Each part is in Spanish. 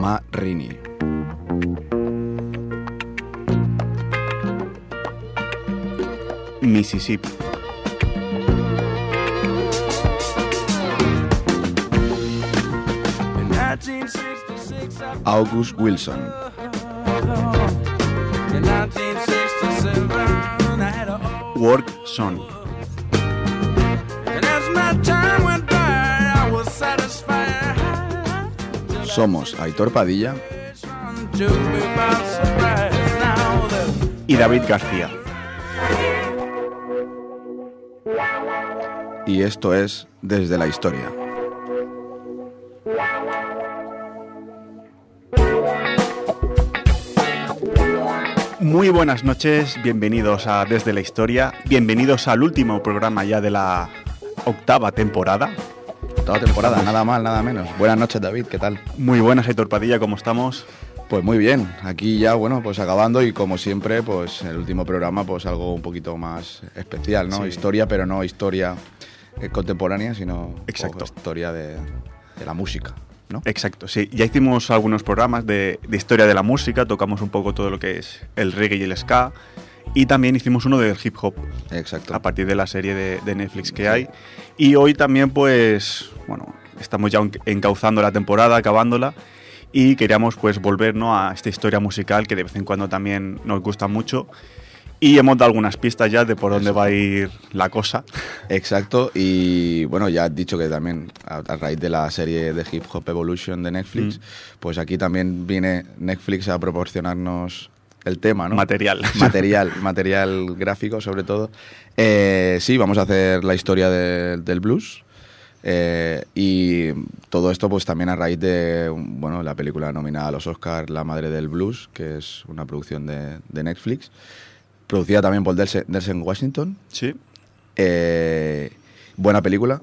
Ma Rini. Mississippi. August Wilson. Work Song. Somos Aitor Padilla Y David García. y esto es Desde la Historia. Muy buenas noches, bienvenidos a Desde la Historia, bienvenidos al último programa ya de la octava temporada. Toda temporada, nada mal, nada menos. Buenas noches, David, ¿qué tal? Muy buenas, Aitor Padilla, ¿cómo estamos? Pues muy bien, aquí ya, bueno, pues acabando y como siempre, pues el último programa, pues algo un poquito más especial, ¿no? Sí. Historia, pero no historia contemporánea, sino Exacto. historia de, de la música, ¿no? Exacto, sí. Ya hicimos algunos programas de, de historia de la música, tocamos un poco todo lo que es el reggae y el ska, y también hicimos uno del hip hop, Exacto. a partir de la serie de, de Netflix que hay. Y hoy también, pues, bueno, estamos ya encauzando la temporada, acabándola, y queríamos pues volver ¿no? a esta historia musical que de vez en cuando también nos gusta mucho. Y hemos dado algunas pistas ya de por dónde Eso. va a ir la cosa. Exacto, y bueno, ya has dicho que también a, a raíz de la serie de Hip Hop Evolution de Netflix, Mm. pues aquí también viene Netflix a proporcionarnos el tema, ¿no? Material. Material, material gráfico sobre todo. Eh, sí, vamos a hacer la historia de- del blues. eh, y todo esto pues también a raíz de bueno, la película nominada a los Oscars La Madre del Blues, que es una producción de, de Netflix, producida también por Delsen, Denzel Washington. Sí. Eh, buena película.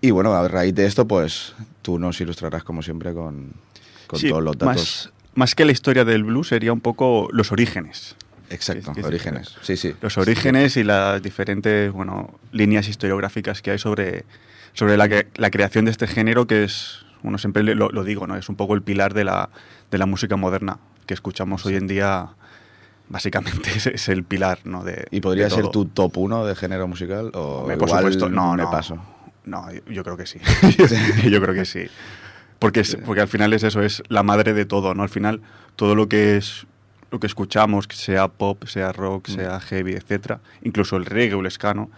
Y bueno, a raíz de esto, pues tú nos ilustrarás como siempre con, con Sí, todos los datos. Más, más que la historia del blues sería un poco los orígenes. Exacto, Sí, sí, orígenes. Sí, sí. Los orígenes y las diferentes bueno, líneas historiográficas que hay sobre, sobre la, que- la creación de este género que es, bueno, siempre lo, lo digo, ¿no? es un poco el pilar de la, de la música moderna que escuchamos hoy en día. Básicamente es, es el pilar ¿no? de, ¿Y podría de ser tu top 1 de género musical? O por igual supuesto, no, me no. paso. No, yo, yo creo que sí. yo creo que sí. Porque, es- porque al final es eso, es la madre de todo, ¿no? Al final, todo lo que es lo que escuchamos, que sea pop, sea rock, Mm. sea heavy, etcétera, incluso el reggae o el ska, ¿no?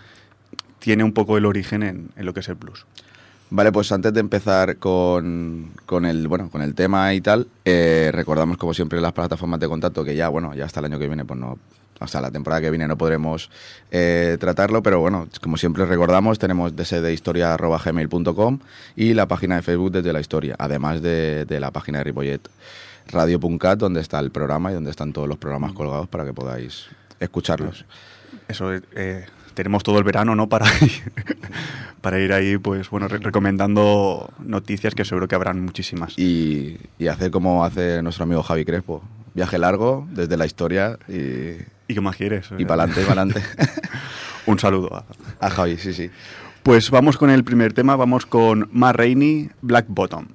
tiene un poco el origen en, en lo que es el blues. Vale, pues antes de empezar con, con el bueno con el tema y tal, eh, recordamos como siempre las plataformas de contacto que ya bueno ya hasta el año que viene pues no hasta la temporada que viene no podremos eh, tratarlo, pero bueno, como siempre recordamos, tenemos dsdehistoria.gmail.com y la página de Facebook desde la historia, además de, de la página de Ripollet Radio.cat, donde está el programa y donde están todos los programas colgados para que podáis escucharlos. Eso, eh, tenemos todo el verano, ¿no? Para ir, para ir ahí, pues, bueno, re- recomendando noticias que seguro que habrán muchísimas. Y, y hacer como hace nuestro amigo Javi Crespo, viaje largo desde la historia y, ¿Y qué más quieres? y para adelante, para adelante. Un saludo a, A Javi, sí, sí. Pues vamos con el primer tema, vamos con Ma Rainey, Black Bottom.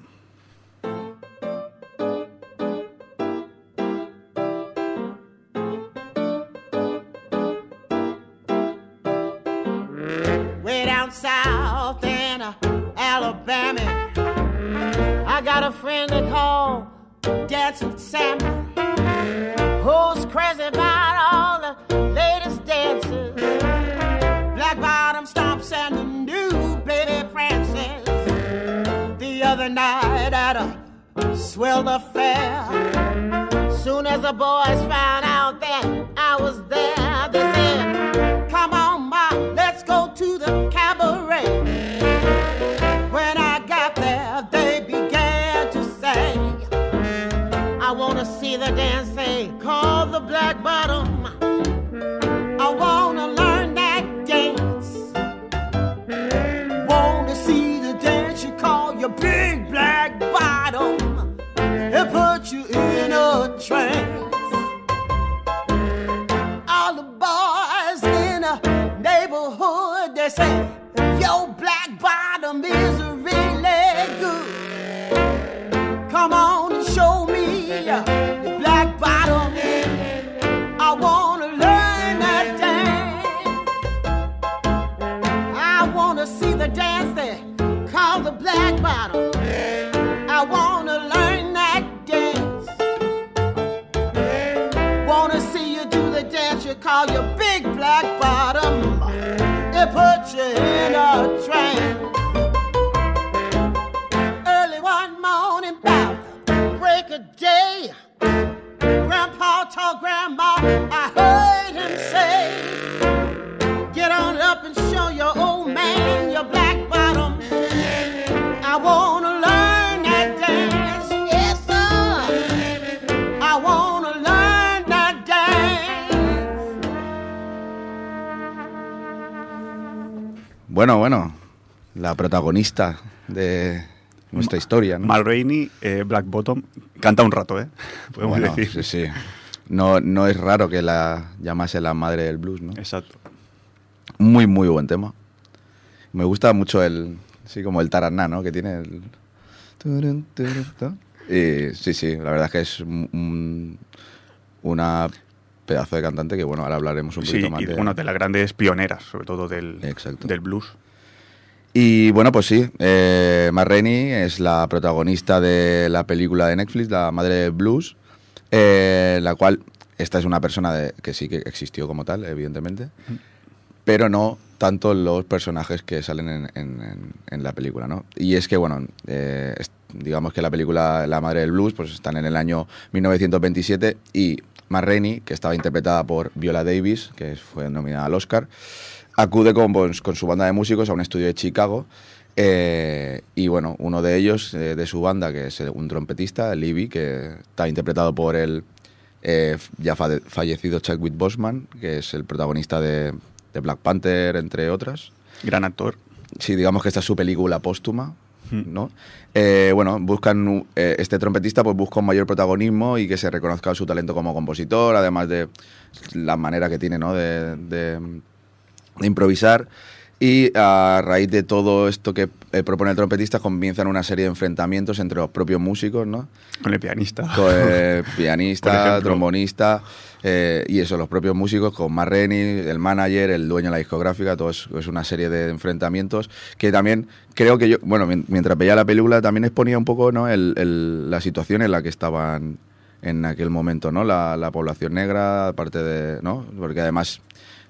A swell affair. Soon as the boys found out that I was there, they said, Come on, Ma, let's go to the cabaret. Protagonista de nuestra historia, ¿no? Mal Rainey, eh, Black Bottom, canta un rato, ¿eh? Podemos Bueno, decir. sí, sí. No, no es raro que la llamase la madre del blues, ¿no? Exacto. Muy, muy buen tema. Me gusta mucho el, sí, como el taraná, ¿no? Que tiene el... Y sí, sí, la verdad es que es un- un- una pedazo de cantante que, bueno, ahora hablaremos un Sí, poquito más de... bueno, de las grandes pioneras, sobre todo del, Exacto. del blues. Y bueno, pues sí, eh, Ma Rainey es la protagonista de la película de Netflix, La Madre del Blues, eh, la cual, esta es una persona de- que sí que existió como tal, evidentemente, pero no tanto los personajes que salen en, la película, ¿no? Y es que, bueno, eh, digamos que la película La Madre del Blues, pues están en el año 1927 y Ma Rainey, que estaba interpretada por Viola Davis, que fue nominada al Oscar, acude con, pues, con su banda de músicos a un estudio de Chicago. eh, y bueno, uno de ellos, eh, de su banda, que es un trompetista, Libby, que está interpretado por el eh, ya fa- fallecido Chadwick Boseman, que es el protagonista de, de Black Panther, entre otras. Gran actor. Sí, digamos que esta es su película póstuma, Mm. ¿no? Bueno, buscan este trompetista pues busca un mayor protagonismo y que se reconozca su talento como compositor, además de la manera que tiene, ¿no? De, de- de improvisar. Y a raíz de todo esto que eh, propone el trompetista, comienzan una serie de enfrentamientos entre los propios músicos, ¿no? Con el pianista. Con, eh, Por pianista, trombonista eh, y eso, los propios músicos, con Marreni, el manager, el dueño de la discográfica, todo es, es una serie de enfrentamientos que también creo que yo, bueno, mien- mientras veía la película también exponía un poco ¿no? el- el- la situación en la que estaban en aquel momento, ¿no? La, la población negra, aparte de, ¿no? Porque además,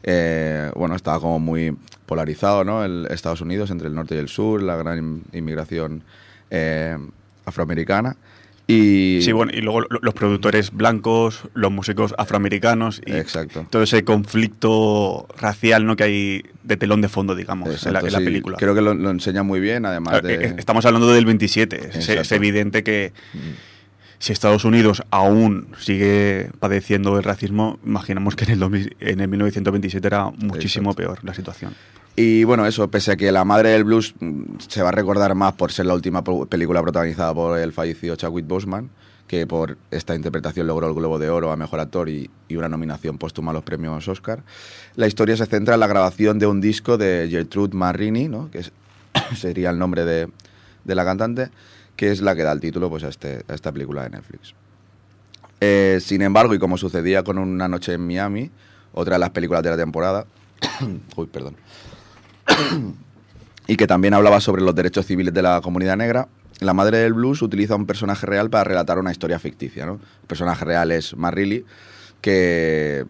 eh, bueno, estaba como muy polarizado, ¿no? El Estados Unidos entre el norte y el sur, la gran in- inmigración eh, afroamericana. Y Sí, bueno, y luego lo- los productores blancos, los músicos afroamericanos y Exacto. todo ese conflicto racial ¿no? que hay de telón de fondo, digamos, en la, Exacto, en la sí. película. Creo que lo, lo enseña muy bien, además Eh, eh, de... Estamos hablando del 27. Es, evidente que si Estados Unidos aún sigue padeciendo el racismo, imaginamos que en el, 2000 en el 1927 era muchísimo Exacto. peor la situación. Y bueno, eso, pese a que La Madre del Blues mm, se va a recordar más por ser la última película protagonizada por el fallecido Chadwick Boseman, que por esta interpretación logró el Globo de Oro a Mejor Actor y, y una nominación póstuma a los premios Oscar. La historia se centra en la grabación de un disco de Gertrude Marini, ¿no? que es- sería el nombre de, de la cantante, que es la que da el título pues, a, este, a esta película de Netflix. Eh, sin embargo, y como sucedía con Una noche en Miami, otra de las películas de la temporada, uy, perdón, y que también hablaba sobre los derechos civiles de la comunidad negra, la madre del blues utiliza un personaje real para relatar una historia ficticia. ¿no? El personaje real es Marrilly, que,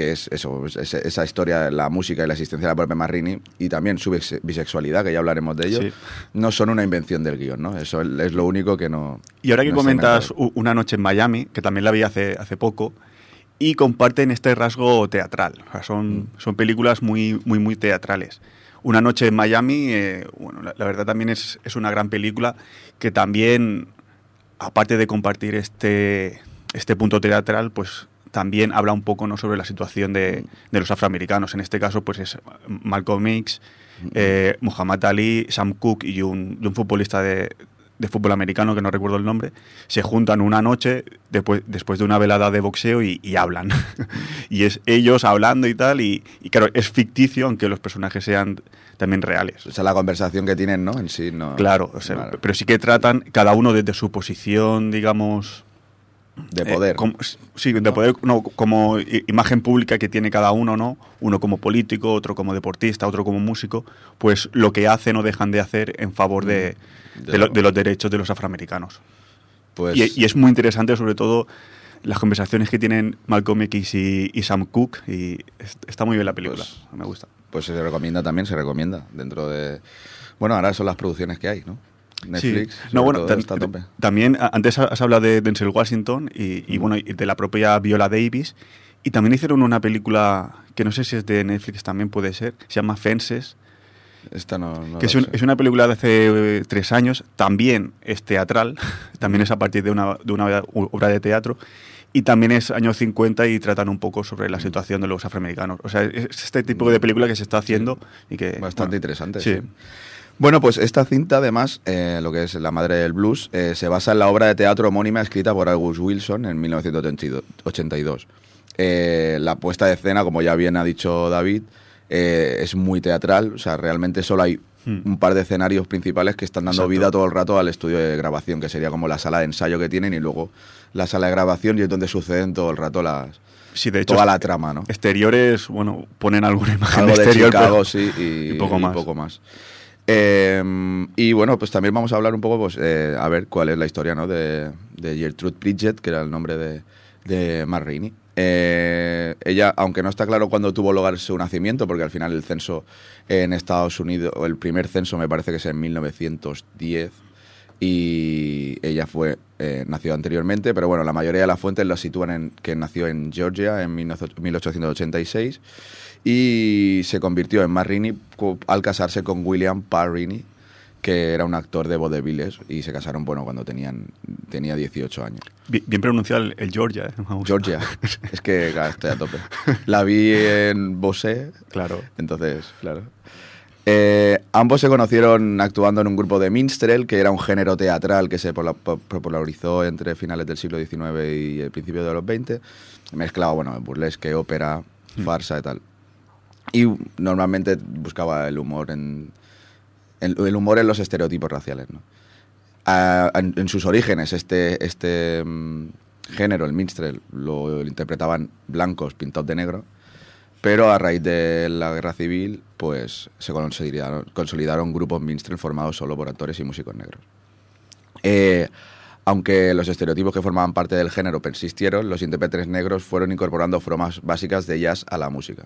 que es eso, es- es- esa historia, la música y la existencia de la propia Marrini, y también su bise- bisexualidad, que ya hablaremos de ello, Sí. no son una invención del guion. ¿no? Eso es lo único que no... Y ahora que no comentas Una noche en Miami, que también la vi hace, hace poco, y comparten este rasgo teatral. O sea, son, Mm. son películas muy, muy, muy teatrales. Una noche en Miami, eh, bueno, la, la verdad también es, es una gran película que también, aparte de compartir este, este punto teatral, pues también habla un poco ¿no? sobre la situación de, de los afroamericanos. En este caso, pues es Malcolm X, eh, Muhammad Ali, Sam Cooke y un, y un futbolista de, de fútbol americano, que no recuerdo el nombre, se juntan una noche después, después de una velada de boxeo y, y hablan. y es ellos hablando y tal, y, y claro, es ficticio, aunque los personajes sean también reales. O sea, la conversación que tienen, ¿no? En sí, no... Claro, o sea, Vale. pero sí que tratan cada uno desde su posición, digamos, de eh, poder. como- sí, de poder, no, como imagen pública que tiene cada uno, ¿no? Uno como político, otro como deportista, otro como músico, pues lo que hacen o dejan de hacer en favor de, De de lo- de los derechos de los afroamericanos. pues, Y, y es muy interesante, sobre todo, las conversaciones que tienen Malcolm X y, y Sam Cooke, y es- está muy bien la película, Pues- me gusta. pues se recomienda también, se recomienda dentro de... Bueno, ahora son las producciones que hay, ¿no? Netflix, Sí. No, bueno, está tope. también antes has hablado de Denzel Washington y, y, Mm. bueno, y de la propia Viola Davis. Y también hicieron una película que no sé si es de Netflix también puede ser, se llama Fences, Esta no, no que es, un- una película de hace eh, tres años, también es teatral, también es a partir de una, de una obra de teatro, y también es años 50 y tratan un poco sobre Mm. la situación de los afroamericanos. O sea, es este tipo de película que se está haciendo y que... Bastante bueno, interesante, sí. sí. Bueno, pues esta cinta, además, eh, lo que es la madre del blues, eh, se basa en la obra de teatro homónima escrita por August Wilson en 1982. Eh, la puesta de escena, como ya bien ha dicho David, eh, es muy teatral, o sea, realmente solo hay Hmm. un par de escenarios principales que están dando Exacto. vida todo el rato al estudio de grabación, que sería como la sala de ensayo que tienen y luego la sala de grabación y es donde suceden todo el rato las Sí, de hecho, toda la trama, ¿no? Exteriores, bueno, ponen alguna imagen algo de exterior. Chicago, pero- sí, y, y poco y más. poco más. Eh, y bueno, pues también vamos a hablar un poco, pues, eh, a ver cuál es la historia, ¿no? De, de Gertrude Bridget, que era el nombre de, de Rainey. Eh, ella, aunque no está claro cuándo tuvo lugar su nacimiento, porque al final el censo en Estados Unidos, el primer censo me parece que es en 1910, y ella fue eh, nació anteriormente, pero bueno, la mayoría de las fuentes la sitúan en que nació en Georgia en 19- 1886 y se convirtió en Marini al casarse con William Parrini, que era un actor de vodevils y se casaron bueno cuando tenían tenía 18 años. Bien, bien pronunciado el, el Georgia. ¿eh? Georgia, es que claro, estoy a tope. La vi en Bosé, Claro. entonces, claro. Eh, ambos se conocieron actuando en un grupo de minstrel, que era un género teatral que se popularizó entre finales del siglo XIX y el principio de los XX. Mezclaba, bueno, burlesque, ópera, farsa y tal. Y normalmente buscaba el humor en, en- el humor en los estereotipos raciales, ¿no? Ah, en, en sus orígenes, este, este mm, género, el minstrel, lo, interpretaban blancos pintados de negro, pero a raíz de la guerra civil, pues se consolidaron, consolidaron grupos minstrel formados solo por actores y músicos negros. Eh, aunque los estereotipos que formaban parte del género persistieron, los intérpretes negros fueron incorporando formas básicas de jazz a la música.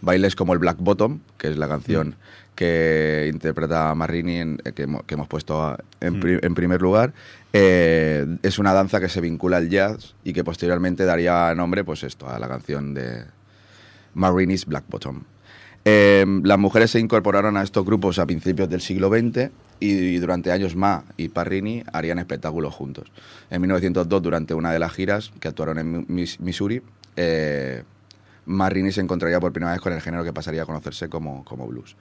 Bailes como el Black Bottom, que es la canción que interpreta Marini, en- eh, que, hemos, que hemos puesto a- en, pri- en primer lugar, eh, es una danza que se vincula al jazz y que posteriormente daría nombre pues esto, a la canción de Marini's Black Bottom. Eh, las mujeres se incorporaron a estos grupos a principios del siglo XX y, durante años Ma y Parrini harían espectáculos juntos. En 1902, durante una de las giras que actuaron en Mis- Missouri, eh, Marini se encontraría por primera vez con el género que pasaría a conocerse como, como blues.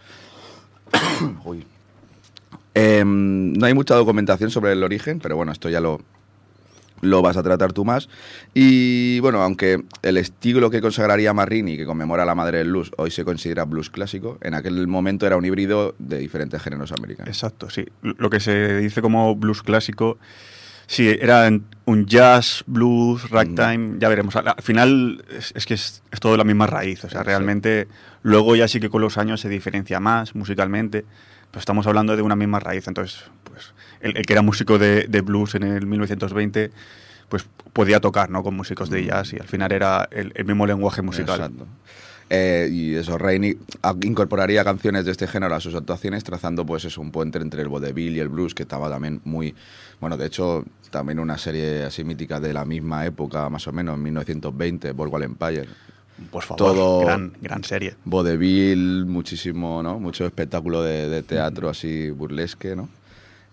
Uy. Eh, no hay mucha documentación sobre el origen, pero bueno, esto ya lo, lo vas a tratar tú más. Y bueno, aunque el estilo que consagraría Marini, que conmemora a la madre del blues, hoy se considera blues clásico, en aquel momento era un híbrido de diferentes géneros americanos. Exacto, sí. Lo que se dice como blues clásico, sí, era un jazz, blues, ragtime, ya veremos. Al, al final es, es que es, es todo la misma raíz, o sea, realmente luego ya sí que con los años se diferencia más musicalmente, pero estamos hablando de una misma raíz, entonces, pues, el, el que era músico de, de blues en el 1920, pues podía tocar, ¿no? Con músicos de jazz y al final era el, el mismo lenguaje musical. Exacto. Eh, y eso, Rainey incorporaría canciones de este género a sus actuaciones, trazando pues eso, un puente entre el vodevil y el blues, que estaba también muy... Bueno, de hecho, también una serie así mítica de la misma época, más o menos, en 1920, Boardwalk Empire. Por favor, Todo- gran, gran serie. Vodevil, muchísimo, ¿no? Mucho espectáculo de, de teatro así burlesque, ¿no?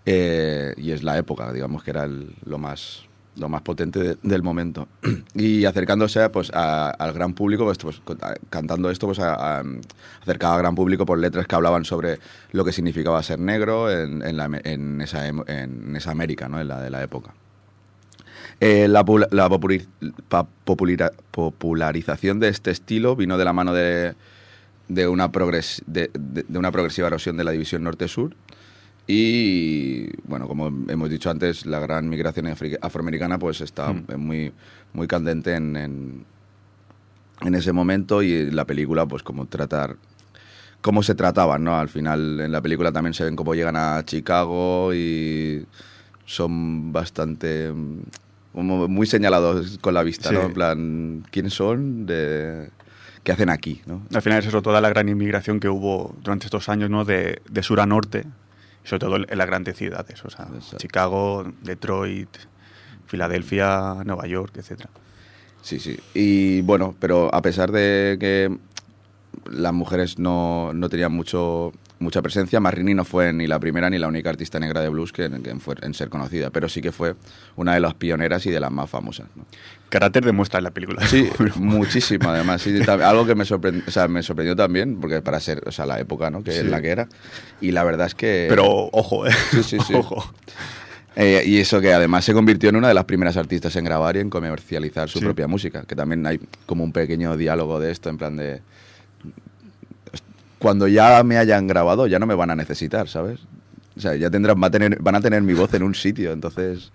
Eh, y es la época, digamos que era el- lo más lo más potente de- del momento. Y acercándose pues, a- al gran público, pues, pues, cantando esto, pues a- acercaba al gran público por letras que hablaban sobre lo que significaba ser negro en, esa, en esa América, ¿no? En la de la época. Eh, la, popularización de este estilo vino de la mano de, de una, progres- de una progresiva erosión de la división norte-sur Y bueno, como hemos dicho antes, la gran migración afroamericana pues está Mm. muy, muy candente en, en, en ese momento y la película pues como tratar cómo se trataban, ¿no? Al final en la película también se ven cómo llegan a Chicago y son bastante mm, como muy señalados con la vista, Sí. ¿no? En plan, ¿quiénes son? De, ¿Qué hacen aquí? ¿no? Al final es eso, toda la gran inmigración que hubo durante estos años, ¿no? De, de sur a norte, sobre todo en las grandes ciudades, o sea, Exacto. Chicago, Detroit, Filadelfia, Nueva York, etcétera. Sí, sí. Y bueno, pero a pesar de que las mujeres no, no tenían mucho, mucha presencia, Marini no fue ni la primera ni la única artista negra de blues que, que fue en ser conocida, pero sí que fue una de las pioneras y de las más famosas. ¿no? Carácter demuestra en la película. Sí, muchísimo además. Sí, algo que me sorprendió, o sea, me sorprendió también, porque para ser o sea, la época ¿no? que Sí. en la que era. Y la verdad es que... Pero ojo, ¿eh? Sí, sí, sí. Ojo. Eh, y eso que además se convirtió en una de las primeras artistas en grabar y en comercializar su Sí. propia música. Que también hay como un pequeño diálogo de esto, en plan de. Cuando ya me hayan grabado, ya no me van a necesitar, ¿sabes? O sea, ya tendrán, va a tener, van a tener mi voz en un sitio, entonces.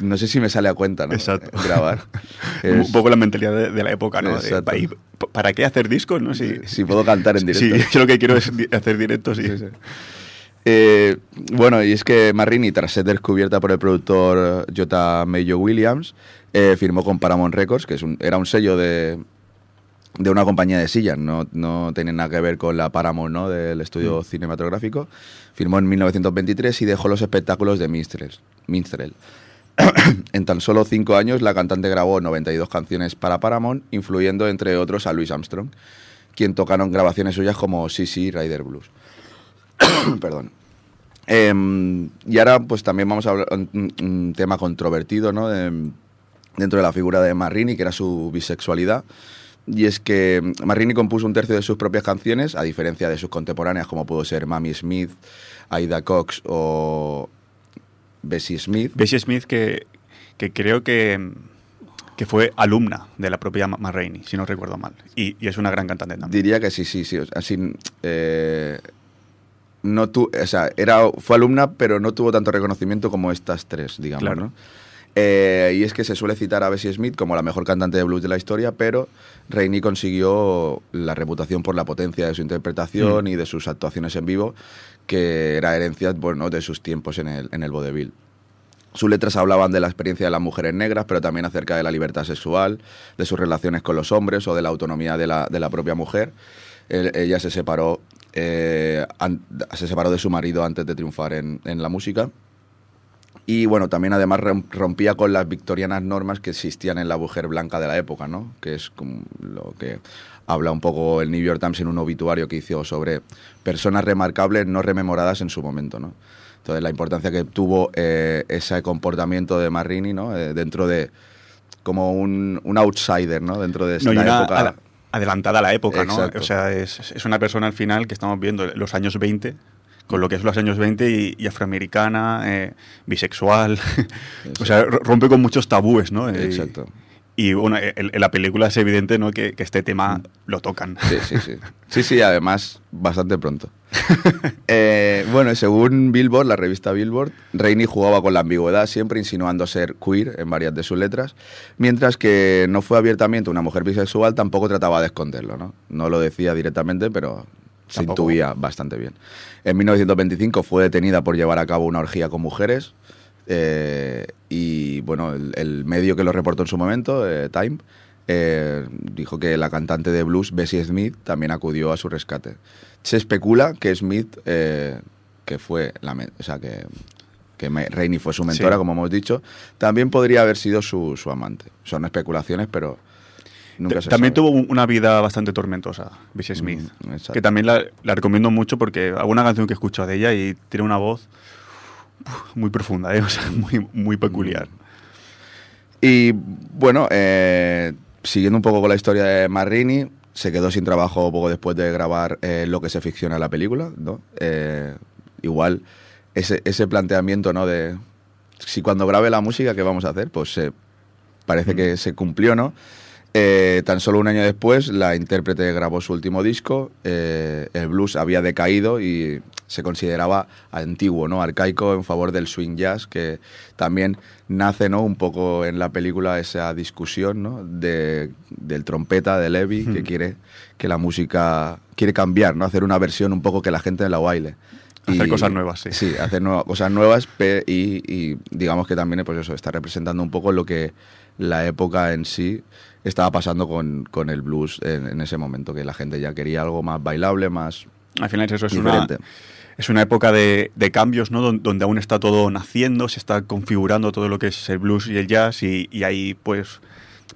No sé si me sale a cuenta, ¿no? Exacto. Grabar. Un Es- poco la mentalidad de, de la época, ¿no? De, Exacto. ¿y p- ¿Para qué hacer discos, no? Si, si puedo cantar en directo. Sí, yo lo que quiero es hacer directos y... Sí, sí. Eh, bueno, y es que Marini, tras ser descubierta por el productor J. Mayo Williams, eh, firmó con Paramount Records, que es un- era un sello de, de una compañía de sillas, no, no tiene nada que ver con la Paramount ¿no? del estudio cinematográfico. Firmó en 1923 y dejó los espectáculos de Minstrel. Minstrel. en tan solo cinco años, la cantante grabó 92 canciones para Paramount, influyendo entre otros a Louis Armstrong, quien tocaron grabaciones suyas como CC Rider Blues. Perdón. Em, y ahora, pues también vamos a hablar un, un- un tema controvertido, ¿no? De- dentro de la figura de Marini, que era su bisexualidad. Y es que Marini compuso un tercio de sus propias canciones, a diferencia de sus contemporáneas, como pudo ser Mamie Smith, Aida Cox o Bessie Smith. Bessie Smith, que, que creo que, que fue alumna de la propia Ma- Rainey, si no recuerdo mal. Y, y es una gran cantante también. Diría que sí, sí, sí. Así, eh, no tu, o sea, era, fue alumna, pero no tuvo tanto reconocimiento como estas tres, digamos, Claro. ¿no? Eh, y es que se suele citar a Bessie Smith como la mejor cantante de blues de la historia, pero Rainey consiguió la reputación por la potencia de su interpretación Mm. y de sus actuaciones en vivo, que era herencia bueno, de sus tiempos en el, en el vodevil. Sus letras hablaban de la experiencia de las mujeres negras, pero también acerca de la libertad sexual, de sus relaciones con los hombres o de la autonomía de la, de la propia mujer. Él- ella se separó, eh, an- se separó de su marido antes de triunfar en, en la música. Y bueno, también además rom- rompía con las victorianas normas que existían en la mujer blanca de la época, ¿no? Que es como lo que habla un poco el New York Times en un obituario que hizo sobre personas remarcables no rememoradas en su momento, ¿no? Entonces la importancia que tuvo eh, ese comportamiento de Marini, ¿no? Eh, dentro de como un, un outsider, ¿no? Dentro de esta No, época. adelantada a la época, Exacto. ¿no? O sea, es, es una persona al final que estamos viendo los años 20, con lo que es los años 20 y, y afroamericana, eh, bisexual. o sea, rompe con muchos tabúes, ¿no? Y- Exacto. Y bueno, en, en la película es evidente, ¿no? Que, que este tema lo tocan. Sí, sí, sí. Sí, sí, además, bastante pronto. Eh, bueno, y según Billboard, la revista Billboard, Rainey jugaba con la ambigüedad, siempre insinuando ser queer en varias de sus letras, mientras que no fue abiertamente una mujer bisexual, tampoco trataba de esconderlo, ¿no? No lo decía directamente, pero se Tampoco. intuía bastante bien. En 1925 fue detenida por llevar a cabo una orgía con mujeres, eh, y bueno, el, el medio que lo reportó en su momento, eh, Time, eh, dijo que la cantante de blues, Bessie Smith, también acudió a su rescate. Se especula que Smith, que fue la, o sea, que, que Rainey fue su mentora, Sí. como hemos dicho, también podría haber sido su, su amante. Son especulaciones, pero nunca se También sabe. tuvo un- una vida bastante tormentosa, Bessie Smith. Mm, que también la, la recomiendo mucho porque alguna canción que he escuchado de ella y tiene una voz muy profunda, ¿eh? o sea, muy, muy peculiar. Y bueno, eh, siguiendo un poco con la historia de Marini, se quedó sin trabajo poco después de grabar eh, lo que se ficciona en la película, ¿no? Eh, igual ese, ese planteamiento, ¿no? De si cuando grabe la música, ¿qué vamos a hacer? Pues eh, parece que se cumplió, ¿no? Eh, tan solo un año después, la intérprete grabó su último disco. eh, el blues había decaído y se consideraba antiguo, ¿no? arcaico, en favor del swing jazz, que también nace ¿no? un poco en la película esa discusión ¿no? de, del trompeta de Levi, que quiere que la música quiere cambiar, ¿no? hacer una versión un poco que la gente la baile. Hacer cosas nuevas, sí. Sí, hacer nueva- cosas nuevas y, y digamos que también pues eso, está representando un poco lo que la época en sí estaba pasando con, con el blues en, en ese momento, que la gente ya quería algo más bailable, más Al final es eso, es una, diferente. es una época de, de cambios, ¿no? Don- Donde aún está todo naciendo, se está configurando todo lo que es el blues y el jazz y, y hay, pues,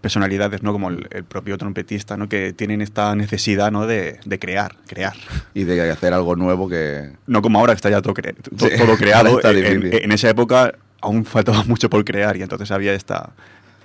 personalidades, ¿no? Como el, el propio trompetista, ¿no? Que tienen esta necesidad, ¿no? De, de crear, crear. y de hacer algo nuevo que... No como ahora que está ya todo, cre- to- Sí, todo creado. en, en esa época aún faltaba mucho por crear y entonces había esta...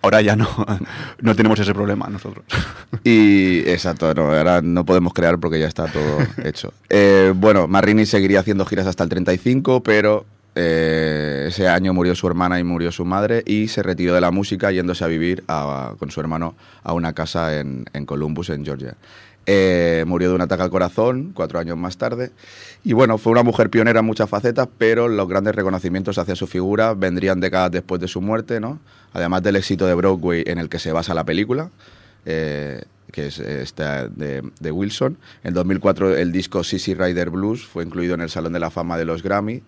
Ahora ya no, no tenemos ese problema nosotros. Y exacto, no, ahora no podemos crear porque ya está todo hecho. Eh, bueno, Marrini seguiría haciendo giras hasta el 35, pero eh, ese año murió su hermana y murió su madre y se retiró de la música yéndose a vivir a- con su hermano a una casa en, en Columbus, en Georgia. Eh, murió de un ataque al corazón cuatro años más tarde. Y bueno, fue una mujer pionera en muchas facetas, pero los grandes reconocimientos hacia su figura vendrían décadas después de su muerte, ¿no? Además del éxito de Broadway en el que se basa la película. eh, que es esta de, de Wilson. En 2004 el disco Sissy Rider Blues fue incluido en el Salón de la Fama de los Grammy,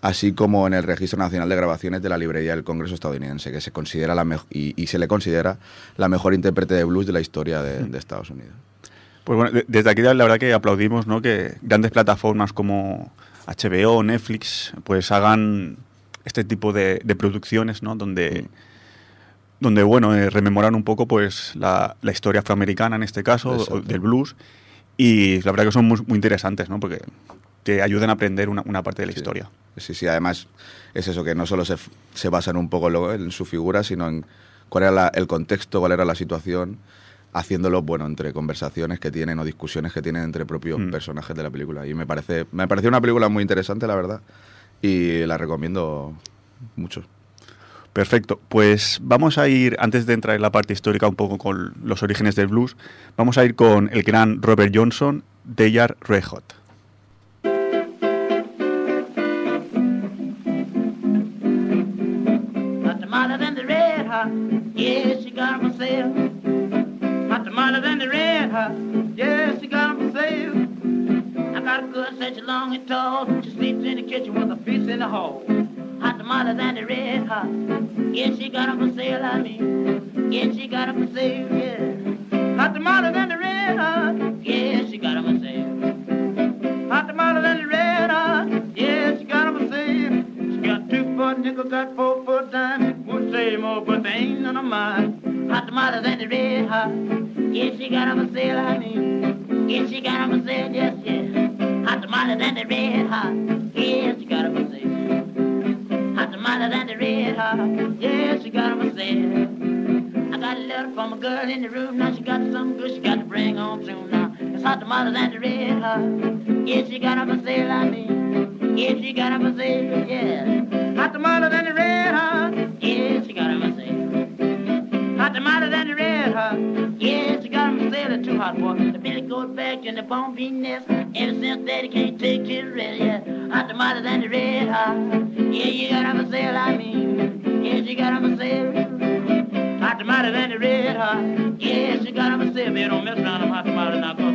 así como en el Registro Nacional de Grabaciones de la Librería del Congreso estadounidense, que se considera la y, y se le considera la mejor intérprete de blues de la historia de, de Estados Unidos. Pues bueno, de- desde aquí la verdad que aplaudimos ¿no? que grandes plataformas como HBO, Netflix, pues hagan este tipo de, de producciones, ¿no? Donde, donde bueno, eh, rememoran un poco pues la, la historia afroamericana en este caso, Exacto. del blues, y la verdad que son muy, muy interesantes, ¿no? Porque te ayudan a aprender una, una parte de la Sí. historia. Sí, sí, además es eso, que no solo se, se basan un poco en su figura, sino en cuál era la- el contexto, cuál era la situación, haciéndolo, bueno, entre conversaciones que tienen o discusiones que tienen entre propios Mm. personajes de la película. Y me parece, me pareció una película muy interesante, la verdad, y la recomiendo mucho. Perfecto. Pues vamos a ir, antes de entrar en la parte histórica un poco con los orígenes del blues, vamos a ir con el gran Robert Johnson, They Are Red Hot. Hot tamale than the red hot. Yes, she got Yes, she got for sale. I got a good such long and tall. She sleeps in the kitchen with a piece in the hall. Hot tamale than the red hot. Yes, she got 'em for sale, I mean. Yes, she got 'em for sale, yeah. Hot tamale than the red hot. Yes, she got 'em for sale. Hot tamale than the red hot. Yes, she got 'em for two foot nickel, got four foot dime. Would say more, but they ain't none of mine. Hot tamale than the red hot. Yes, she got 'em for sale, I mean. Yes, she got 'em for sale, yes, yes. Hot tamale than the red hot. Yes, she got 'em for sale. Hot tamale than the red hot. Yes, she got 'em for sale. I got a letter from a girl in the room. Now she got something good she got to bring on soon. Now it's hot tamale than the red hot. Yeah, she got 'em for sale, I mean. Yeah, she got for sale, yeah. Hot tamale than the red hot. Yeah, she got for sale. Hot tamale than the red hot. Yeah, she got sale. They're too hot for the Billy goat back and the bone bean nest. Ever since daddy can't take his rest, yeah. Hot tamale than the red hot. Yeah, you got for sale, I mean. Yeah, she got for sale. Hot tamale than the red hot. Yeah, she got a sale. Man, don't mess around them hot tamales now,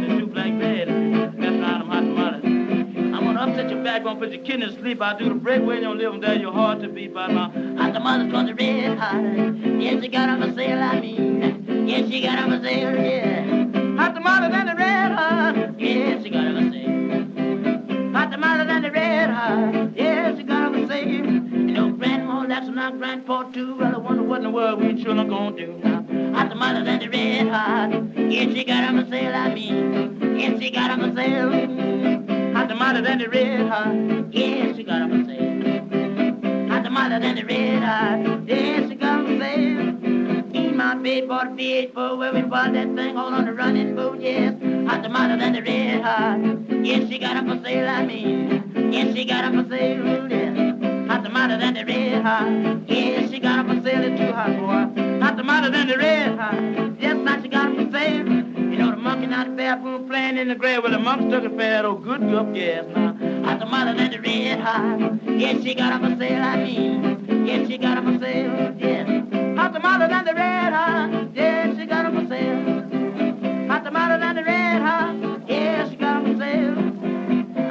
back, gonna put your kidneys to sleep. I'll do the breakaway in your living there. You're hard to beat by my hot tamales cause they're red hot. Yeah, she got 'em a sale, I mean. Yeah, she got 'em a sale, yeah. Hot tamales than the red hot. Yeah, she got 'em a sale. Hot tamale than the red hot. Yeah, she got 'em a sale. You know, grandma, that's not grandpa too. Well, I wonder what in the world we children gonna do now. Hot tamale than the red hot. Yeah, she got 'em a sale, I mean. Yeah, she got 'em a sale. Hot tamale than the red hot. Yeah, she got a sale. Hot tamale than the red hot. Yeah, she got a sale. Me my babe bought a VH4 where we bought that thing all on the running boat, yes. Hot tamale than the red hot. Yes, she got 'em for sale, I mean. Yes, she got 'em for sale, yeah. Hot tamale than the red hot. Yes, she got 'em for sale, it's too hot, boy. Hot tamale than the red hot. Yes, now she man. You know, the monkey not the bathroom playing in the grave. Well, the monkey took a fat old good gup, yes, now. Hot mother than the red hot. Yes, she got up for sale, I mean. Yes, she got up for sale, yes. Hot mother than the red hot. Yes, she got up for sale. Hot mother than the red hot. Yes, she got up for sale.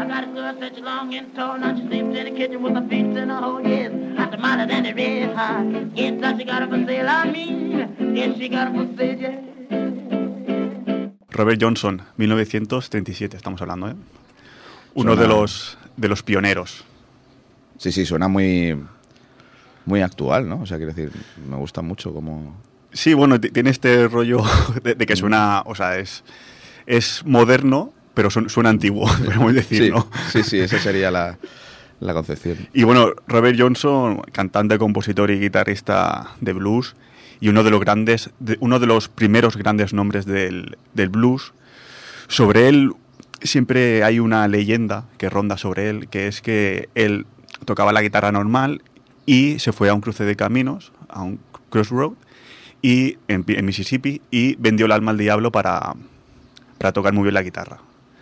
I got a girl such long and tall, now she sleeps in the kitchen with her feet in a hole, yes. Hot tamale than the red hot. Yes, now she got up for sale, I mean. Yes, she got up for sale, yes. Robert Johnson, 1937, estamos hablando, ¿eh? Uno Suena- de los, de los pioneros. Sí, sí, suena muy, muy actual, ¿no? O sea, quiero decir, me gusta mucho como... Sí, bueno, tiene este rollo de, de que suena, o sea, es, es moderno, pero su- suena antiguo, podemos decir, sí, ¿no? sí, sí, esa sería la, la concepción. Y bueno, Robert Johnson, cantante, compositor y guitarrista de blues, y uno de los grandes, de- uno de los primeros grandes nombres del, del blues. Sobre él siempre hay una leyenda que ronda sobre él, que es que él tocaba la guitarra normal y se fue a un cruce de caminos, a un crossroad, y en, en Mississippi, y vendió el alma al diablo para, para tocar muy bien la guitarra.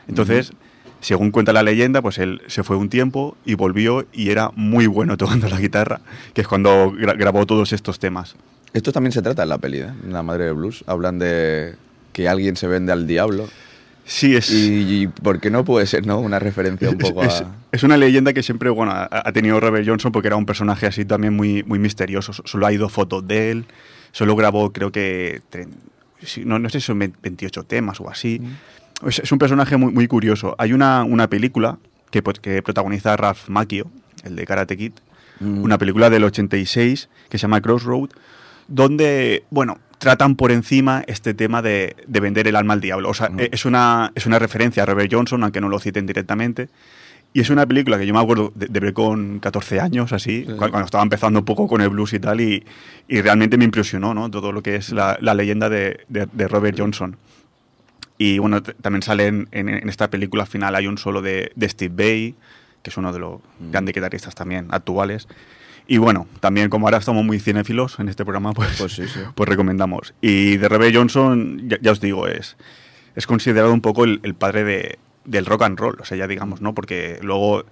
Entonces, según cuenta la leyenda, pues él se fue un tiempo y volvió y era muy bueno tocando la guitarra, que es cuando gra- grabó todos estos temas. Esto también se trata en la peli, ¿eh? En La Madre de Blues. Hablan de que alguien se vende al diablo. Sí, es... Y, y ¿por qué no puede ser, no? Una referencia un poco es, a... es una leyenda que siempre bueno, ha, ha tenido Robert Johnson porque era un personaje así también muy, muy misterioso. So- Solo ha ido fotos de él, solo grabó creo que, no, no sé si son 28 temas o así. Es, es un personaje muy, muy curioso. Hay una, una película que, que protagoniza Ralph Macchio, el de Karate Kid, Mm. una película del 86 que se llama Crossroad, donde, bueno, tratan por encima este tema de, de vender el alma al diablo. O sea, es, una, es una referencia a Robert Johnson, aunque no lo citen directamente. Y es una película que yo me acuerdo de, de ver con 14 años, así, Sí. cu- cuando, estaba empezando un poco con el blues y tal, y, y realmente me impresionó, ¿no? Todo lo que es la, la leyenda de, de- de Robert Johnson. Y bueno, también sale en, en- en esta película final, hay un solo de, de Steve Bay, que es uno de los Mm. grandes guitarristas también actuales. Y bueno, también como ahora estamos muy cinéfilos en este programa, pues, Pues sí, sí. pues recomendamos. Y de Robert Johnson, ya, ya os digo, es, es considerado un poco el, el padre de, del rock and roll, o sea, ya digamos, ¿no? Porque luego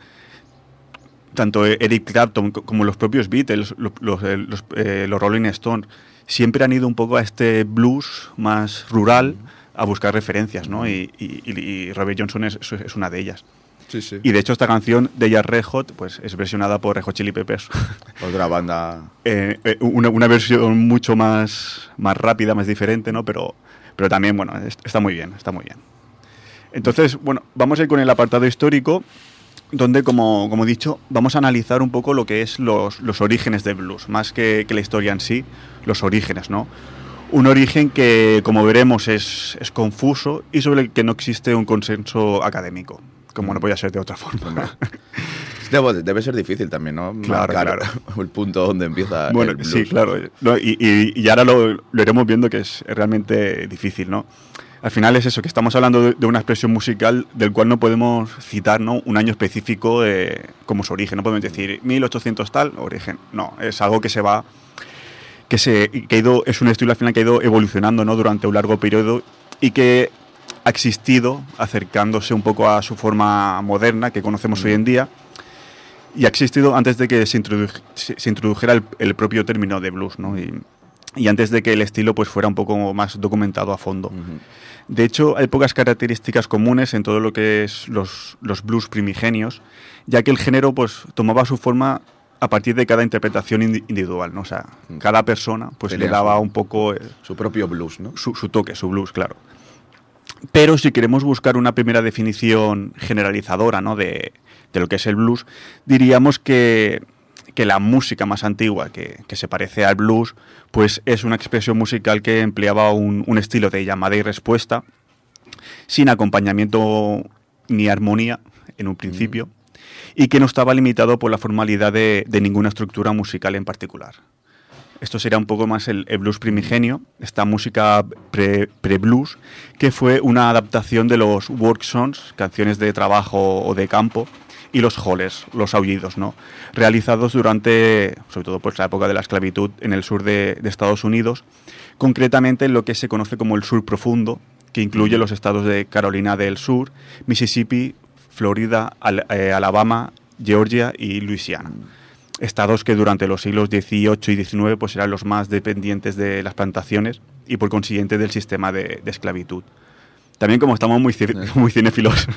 tanto Eric Clapton co- como los propios Beatles, lo- los, eh, los, eh, los Rolling Stones, siempre han ido un poco a este blues más rural a buscar referencias, ¿no? Y, y- y- y Robert Johnson es, es una de ellas. Sí, sí. Y de hecho esta canción de Jar Red Hot, pues es versionada por Red Hot Chili Peppers. Otra banda... Eh, eh, una, una versión mucho más, más rápida, más diferente, ¿no? Pero, pero también, bueno, es- está muy bien, está muy bien. Entonces, bueno, vamos a ir con el apartado histórico, donde, como, como he dicho, vamos a analizar un poco lo que es los, los orígenes del blues, más que, que la historia en sí, los orígenes, ¿no? Un origen que, como veremos, es, es confuso y sobre el que no existe un consenso académico, como no podía ser de otra forma. Debe, debe ser difícil también, ¿no? Claro, Marcar claro. el punto donde empieza Bueno, el blues. sí, claro. No, y, y- y ahora lo, lo iremos viendo que es realmente difícil, ¿no? Al final es eso, que estamos hablando de, de una expresión musical del cual no podemos citar ¿no? un año específico eh, como su origen. No podemos decir 1800 tal, origen. No, es algo que se va que se que ha ido, es un estilo al final que ha ido evolucionando ¿no? durante un largo periodo y que ha existido acercándose un poco a su forma moderna que conocemos hoy en día y ha existido antes de que se, introduj- se- introdujera el, el propio término de blues ¿no? y, y antes de que el estilo pues fuera un poco más documentado a fondo. De hecho, hay pocas características comunes en todo lo que es los, los blues primigenios, ya que el género pues tomaba su forma a partir de cada interpretación indi- individual, ¿no? O sea, Mm. cada persona pues Tenía le daba su- un poco eh, Su propio blues, ¿no? su, su toque, su blues, claro. Pero si queremos buscar una primera definición generalizadora ¿no? de, de lo que es el blues, diríamos que, que la música más antigua que, que se parece al blues, pues es una expresión musical que empleaba un, un estilo de llamada y respuesta, sin acompañamiento ni armonía en un principio, y que no estaba limitado por la formalidad de, de ninguna estructura musical en particular. Esto sería un poco más el, blues primigenio, esta música pre- pre-blues, que fue una adaptación de los work songs, canciones de trabajo o de campo, y los hollers, los aullidos, ¿no? realizados durante, sobre todo pues, la época de la esclavitud en el sur de, Estados Unidos, concretamente en lo que se conoce como el sur profundo, que incluye los estados de Carolina del Sur, Mississippi, Florida, eh, Alabama, Georgia y Luisiana. Estados que durante los siglos XVIII y XIX pues, eran los más dependientes de las plantaciones y por consiguiente del sistema de, de esclavitud. También como estamos muy, muy cinéfilos,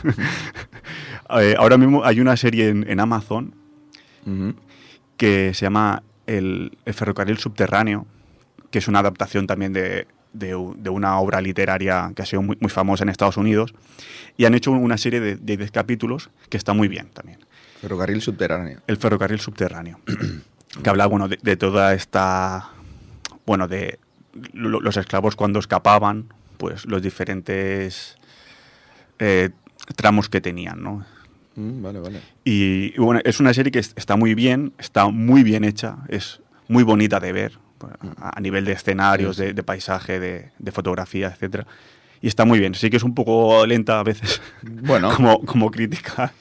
eh, ahora mismo hay una serie en, en Amazon que se llama el, el ferrocarril subterráneo, que es una adaptación también de, de una obra literaria que ha sido muy, muy famosa en Estados Unidos. Y han hecho una serie de de 10 capítulos que está muy bien también. Ferrocarril subterráneo. El ferrocarril subterráneo, que habla bueno, de, de toda esta. Bueno, de lo- los esclavos cuando escapaban, pues los diferentes eh, tramos que tenían, ¿no? Mm, vale, vale. Y, y bueno, es una serie que es- está muy bien, está muy bien hecha, es muy bonita de ver, pues, a, a nivel de escenarios, Sí, sí. de, de paisaje, de, de fotografía, etcétera. Y está muy bien. Sí que es un poco lenta a veces, Bueno. como, como crítica,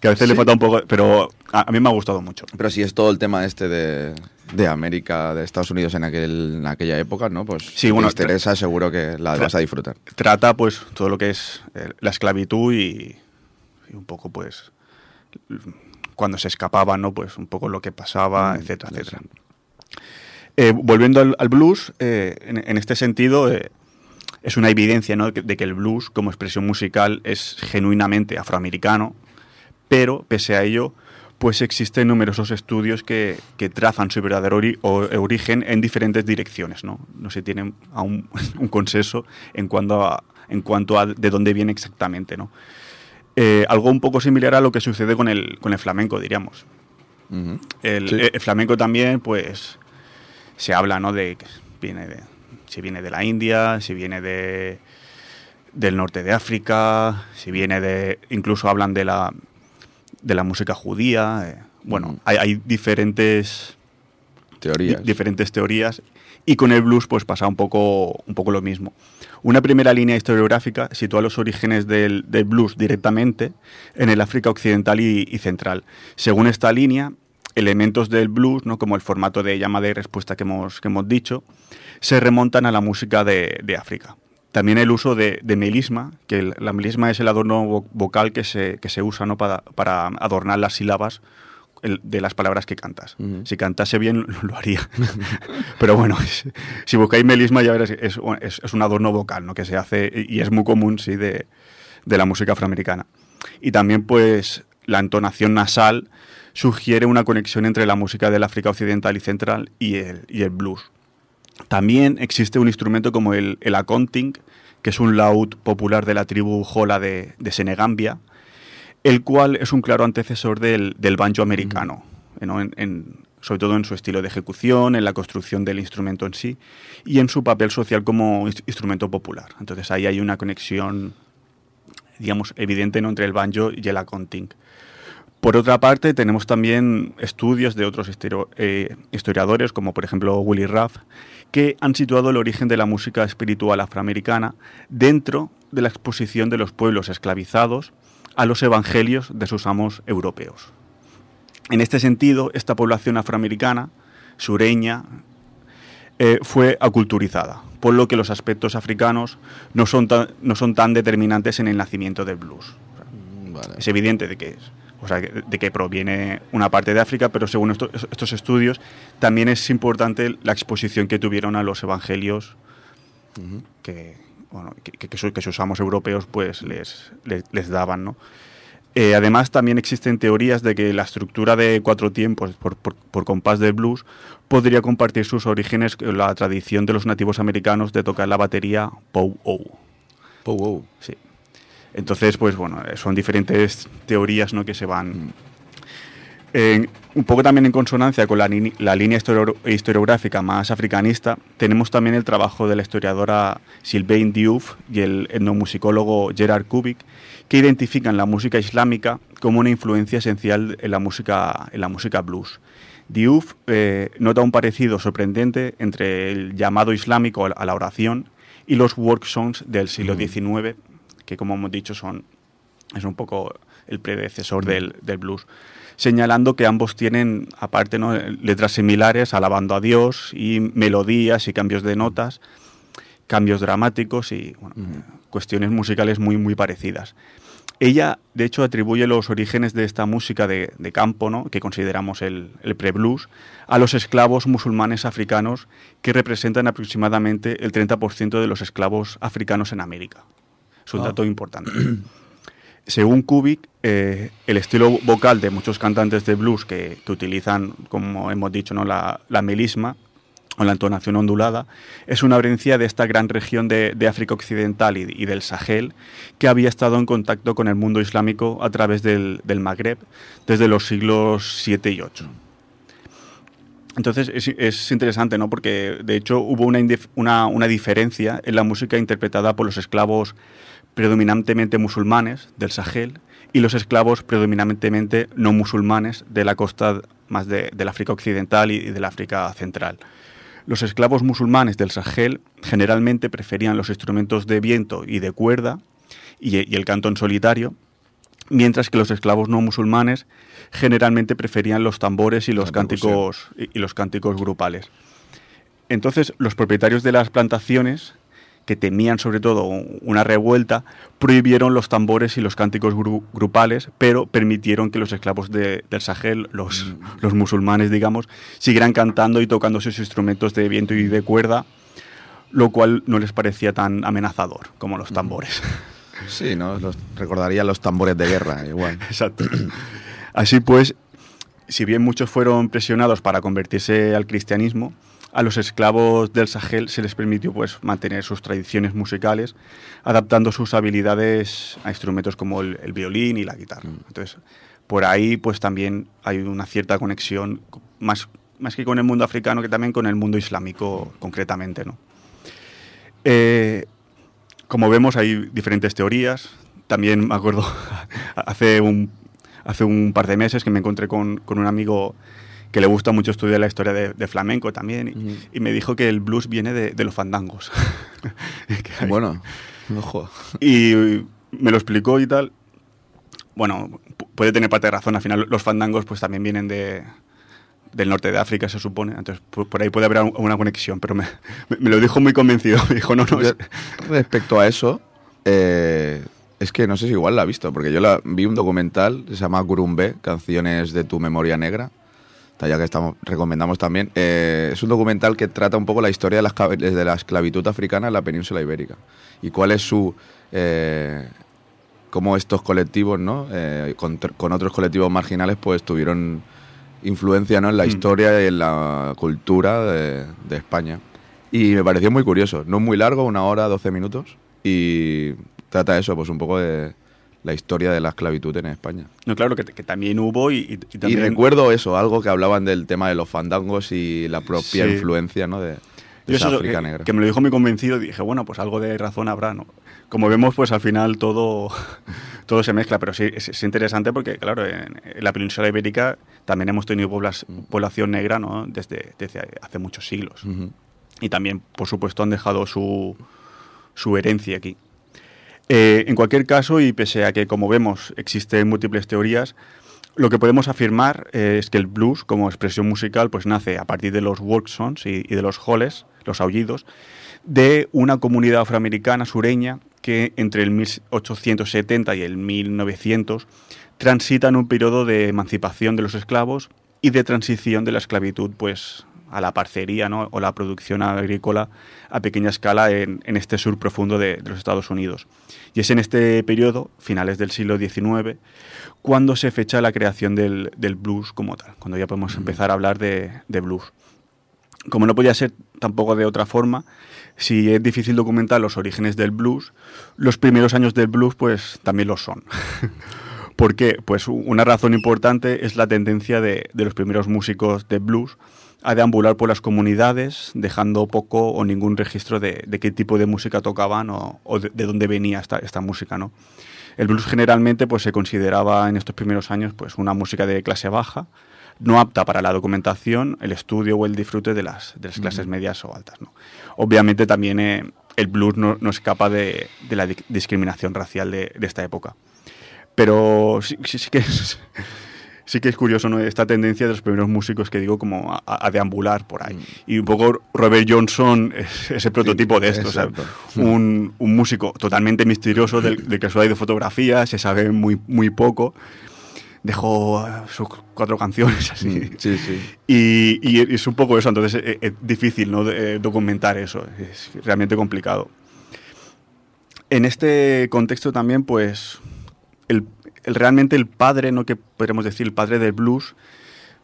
que a veces le Sí. falta un poco, pero a, a mí me ha gustado mucho. Pero si es todo el tema este de, de América, de Estados Unidos en, aquel, en aquella época, ¿no? Pues Sí, si bueno, te interesa, seguro que la vas a disfrutar. Trata pues todo lo que es eh, la esclavitud y, y un poco pues cuando se escapaban, ¿no? Pues un poco lo que pasaba, Mm, etcétera, etcétera. Eh, volviendo al, al blues, eh, en, en este sentido, es una evidencia ¿no? de que el blues como expresión musical es genuinamente afroamericano, pero pese a ello, pues existen numerosos estudios que, que trazan su verdadero ori- o- origen en diferentes direcciones. No, no se tiene aún un consenso en cuanto a, en cuanto a de dónde viene exactamente. ¿no? Eh, algo un poco similar a lo que sucede con el, con el flamenco, diríamos. Ujú. El, Sí. el flamenco también, pues, se habla, ¿no? De que viene de, si viene de la India, si viene de del norte de África, si viene de, incluso hablan de la de la música judía. eh, bueno, Mm. hay, hay diferentes Teorías. di- diferentes teorías y con el blues pues pasa un poco un poco lo mismo. Una primera línea historiográfica sitúa los orígenes del, del blues directamente en el África occidental y, y central. Según esta línea, elementos del blues, ¿no? como el formato de llamada y respuesta que hemos, que hemos dicho, se remontan a la música de, de África. También el uso de, de melisma, que el- la melisma es el adorno vo- vocal que se, que se usa ¿no? para, para adornar las sílabas el- de las palabras que cantas. Si cantase bien, lo haría. Pero bueno, es- si buscáis melisma ya veréis, es, es- es un adorno vocal ¿no? que se hace y es muy común sí, de, de la música afroamericana. Y también pues la entonación nasal sugiere una conexión entre la música del África Occidental y Central y el, y el blues. También existe un instrumento como el, el akonting, que es un laúd popular de la tribu Jola de, de Senegambia, el cual es un claro antecesor del, del banjo americano, ¿no? En- en- sobre todo en su estilo de ejecución, en la construcción del instrumento en sí y en su papel social como ins- instrumento popular. Entonces ahí hay una conexión, digamos, evidente ¿no? entre el banjo y el akonting. Por otra parte, tenemos también estudios de otros eh, historiadores, como por ejemplo Willy Raff, que han situado el origen de la música espiritual afroamericana dentro de la exposición de los pueblos esclavizados a los evangelios de sus amos europeos. En este sentido, esta población afroamericana, sureña, eh, fue aculturizada, por lo que los aspectos africanos no son, tan, no son tan determinantes en el nacimiento del blues. Mm, Vale. Es evidente de que, es- o sea, de que proviene una parte de África, pero según esto- estos estudios también es importante la exposición que tuvieron a los evangelios que, bueno, que, que- que su- que sus amos europeos pues les, les, les daban. ¿no? Eh, además, también existen teorías de que la estructura de cuatro tiempos por, por- por compás de blues podría compartir sus orígenes con la tradición de los nativos americanos de tocar la batería pow-oh. Oh, wow. Sí. Entonces, pues bueno, eh, son diferentes teorías ¿no? que se van. Un poco también en consonancia con la, la línea historio- historiográfica más africanista, tenemos también el trabajo de la historiadora Sylvain Diouf y el etnomusicólogo Gerard Kubik, que identifican la música islámica como una influencia esencial en la música, en la música blues. Diouf eh, nota un parecido sorprendente entre el llamado islámico a la- a la oración y los work songs del siglo XIX, que como hemos dicho son es un poco el predecesor del, del blues, señalando que ambos tienen, aparte, ¿no? letras similares, alabando a Dios, y melodías y cambios de notas, cambios dramáticos y bueno, cuestiones musicales muy, muy parecidas. Ella, de hecho, atribuye los orígenes de esta música de, de campo, ¿no? que consideramos el, el pre-blues, a los esclavos musulmanes africanos que representan aproximadamente el 30% de los esclavos africanos en América. Es un Ah. dato importante. Según Kubik, eh, el estilo vocal de muchos cantantes de blues que, que utilizan, como hemos dicho, ¿no? la, la melisma o la entonación ondulada, es una herencia de esta gran región de, de África Occidental y, y del Sahel que había estado en contacto con el mundo islámico a través del, del Magreb desde los siglos 7 y 8. Entonces es, es interesante, ¿no? Porque de hecho hubo una, una, diferencia en la música interpretada por los esclavos predominantemente musulmanes del Sahel y los esclavos predominantemente no musulmanes de la costa más de, del África Occidental y, y del África Central. Los esclavos musulmanes del Sahel generalmente preferían los instrumentos de viento y de cuerda y, y el canto en solitario, mientras que los esclavos no musulmanes generalmente preferían los tambores y los cánticos y, y los cánticos grupales. Entonces, los propietarios de las plantaciones, que temían sobre todo un- una revuelta, prohibieron los tambores y los cánticos gru- grupales, pero permitieron que los esclavos de- del Sahel, los, los musulmanes, digamos, siguieran cantando y tocando sus instrumentos de viento y de cuerda, lo cual no les parecía tan amenazador como los tambores. Sí, ¿no? Los, recordaría los tambores de guerra, igual. Exacto. Así pues, si bien muchos fueron presionados para convertirse al cristianismo, a los esclavos del Sahel se les permitió pues, mantener sus tradiciones musicales, adaptando sus habilidades a instrumentos como el, el violín y la guitarra. Entonces, por ahí pues también hay una cierta conexión, más, más que con el mundo africano, que también con el mundo islámico concretamente. ¿no? Eh, como vemos, hay diferentes teorías. También me acuerdo, hace un, hace un par de meses que me encontré con, con un amigo que le gusta mucho estudiar la historia de, de flamenco también, y, me dijo que el blues viene de, de los fandangos. Bueno, ojo. y me lo explicó y tal. Bueno, pu- puede tener parte de razón. Al final, los fandangos pues también vienen de, del norte de África, se supone. Entonces, por, por ahí puede haber un- una conexión. Pero me, me- me lo dijo muy convencido. Me dijo, no, no. es- Respecto a eso, eh, es que no sé si igual la ha visto, porque yo la, vi un documental, se llama Gurumbe, Canciones de tu memoria negra, ya que estamos, recomendamos también. Eh, es un documental que trata un poco la historia de la, esclav- de la esclavitud africana en la península ibérica y cuál es su... Eh, cómo estos colectivos, ¿no? Eh, con, tr- con otros colectivos marginales, pues tuvieron influencia ¿no? en la Mm. historia y en la cultura de, de España. Y me pareció muy curioso. No muy largo, una hora, doce minutos. Y trata eso, pues un poco de la historia de la esclavitud en España. No, claro, que, que también hubo y, y- y Y también... recuerdo eso, algo que hablaban del tema de los fandangos y la propia Sí. influencia ¿no? de, de Yo esa eso, África que, negra. que me lo dijo muy convencido y dije, bueno, pues algo de razón habrá, ¿no? Como vemos, pues al final todo, todo se mezcla, pero sí, es, es interesante porque, claro, en, en la península ibérica también hemos tenido poblas- población negra, ¿no? Desde, desde hace muchos siglos. Y también, por supuesto, han dejado su, su herencia aquí. Eh, en cualquier caso, y pese a que, como vemos, existen múltiples teorías, lo que podemos afirmar eh, es que el blues, como expresión musical, pues nace a partir de los work songs y, y de los holes, los aullidos, de una comunidad afroamericana sureña que entre el 1870 y el 1900 transita en un periodo de emancipación de los esclavos y de transición de la esclavitud pues a la parcería ¿no? o la producción agrícola a pequeña escala en, en este sur profundo de, de los Estados Unidos. Y es en este periodo, finales del siglo XIX, cuando se fecha la creación del, del blues como tal, cuando ya podemos empezar a hablar de, de blues. Como no podía ser tampoco de otra forma, si es difícil documentar los orígenes del blues, los primeros años del blues pues también lo son. ¿Por qué? Pues una razón importante es la tendencia de, de los primeros músicos de blues a deambular por las comunidades, dejando poco o ningún registro de, de qué tipo de música tocaban o, o de, de, dónde venía esta, esta música, ¿no? El blues generalmente pues, se consideraba en estos primeros años pues, una música de clase baja, no apta para la documentación, el estudio o el disfrute de las, de las clases medias o altas. ¿no? Obviamente también eh, el blues no, no escapa de, de la di discriminación racial de, de esta época. Pero sí, sí, sí que es, sí que es curioso ¿no? esta tendencia de los primeros músicos que digo como a, a deambular por ahí. Y un poco Robert Johnson es ese prototipo de esto, o sea, exacto. un, un músico totalmente misterioso del, del que solo hay de fotografía, se sabe muy, muy poco. Dejó eh, sus cuatro canciones así. Sí, sí. Y, y es un poco eso, entonces es, es difícil ¿no? de, eh, documentar eso, es realmente complicado. En este contexto también, pues, el- realmente el padre, ¿no? que podríamos decir el padre del blues,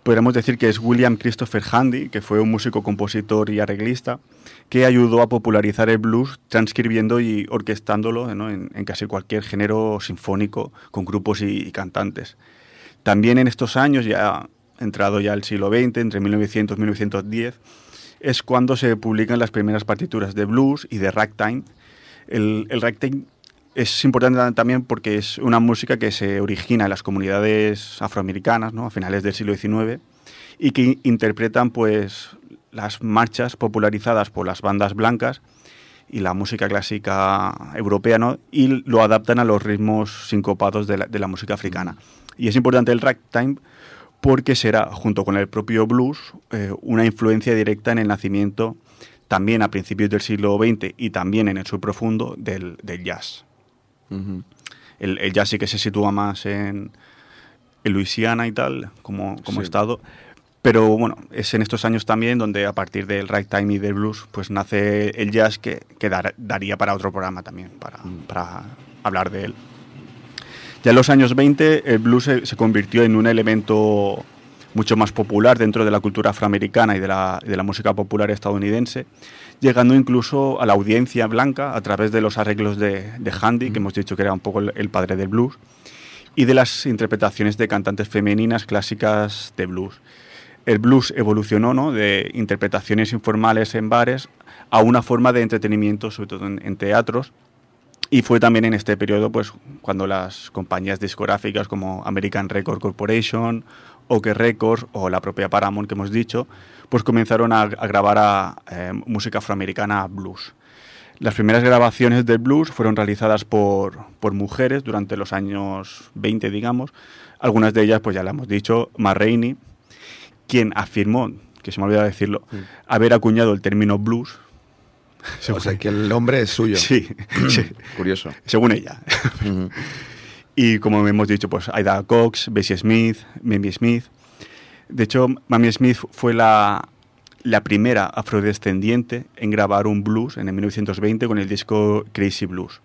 podríamos decir que es William Christopher Handy, que fue un músico, compositor y arreglista, que ayudó a popularizar el blues transcribiendo y orquestándolo en, casi cualquier género sinfónico con grupos y, cantantes. También en estos años, ya entrado ya el siglo XX, entre 1900 y 1910, es cuando se publican las primeras partituras de blues y de ragtime. El ragtime es importante también porque es una música que se origina en las comunidades afroamericanas, ¿no? a finales del siglo XIX, y que interpretan pues las marchas popularizadas por las bandas blancas y la música clásica europea, y lo adaptan a los ritmos sincopados de la, de la música africana. Y es importante el ragtime porque será, junto con el propio blues, eh, una influencia directa en el nacimiento, también a principios del siglo XX y también en el subprofundo del, del jazz. El, el jazz sí que se sitúa más en, en Luisiana y tal, como, como Sí. estado. Pero bueno, es en estos años también donde a partir del ragtime y del blues, pues nace el jazz que, que dar- daría para otro programa también, para, para hablar de él. Ya en los años 20 el blues se, se convirtió en un elemento mucho más popular dentro de la cultura afroamericana y de la, de la música popular estadounidense, llegando incluso a la audiencia blanca a través de los arreglos de, de Handy, que hemos dicho que era un poco el, el padre del blues, y de las interpretaciones de cantantes femeninas clásicas de blues. El blues evolucionó ¿no? de interpretaciones informales en bares a una forma de entretenimiento, sobre todo en, en teatros, y fue también en este periodo pues, cuando las compañías discográficas como American Record Corporation, Oke Records o la propia Paramount que hemos dicho, pues comenzaron a, a grabar a, eh, música afroamericana blues. Las primeras grabaciones del blues fueron realizadas por, por mujeres durante los años 20, digamos. Algunas de ellas, pues ya la hemos dicho, Ma Rainey, quien afirmó, que se me ha olvidado decirlo, haber acuñado el término blues. O sea, que el nombre es suyo. Sí, sí, Curioso. según ella. Y como hemos dicho, pues Aida Cox, Bessie Smith, Mamie Smith. De hecho, Mamie Smith fue la, la primera afrodescendiente en grabar un blues en el 1920 con el disco Crazy Blues.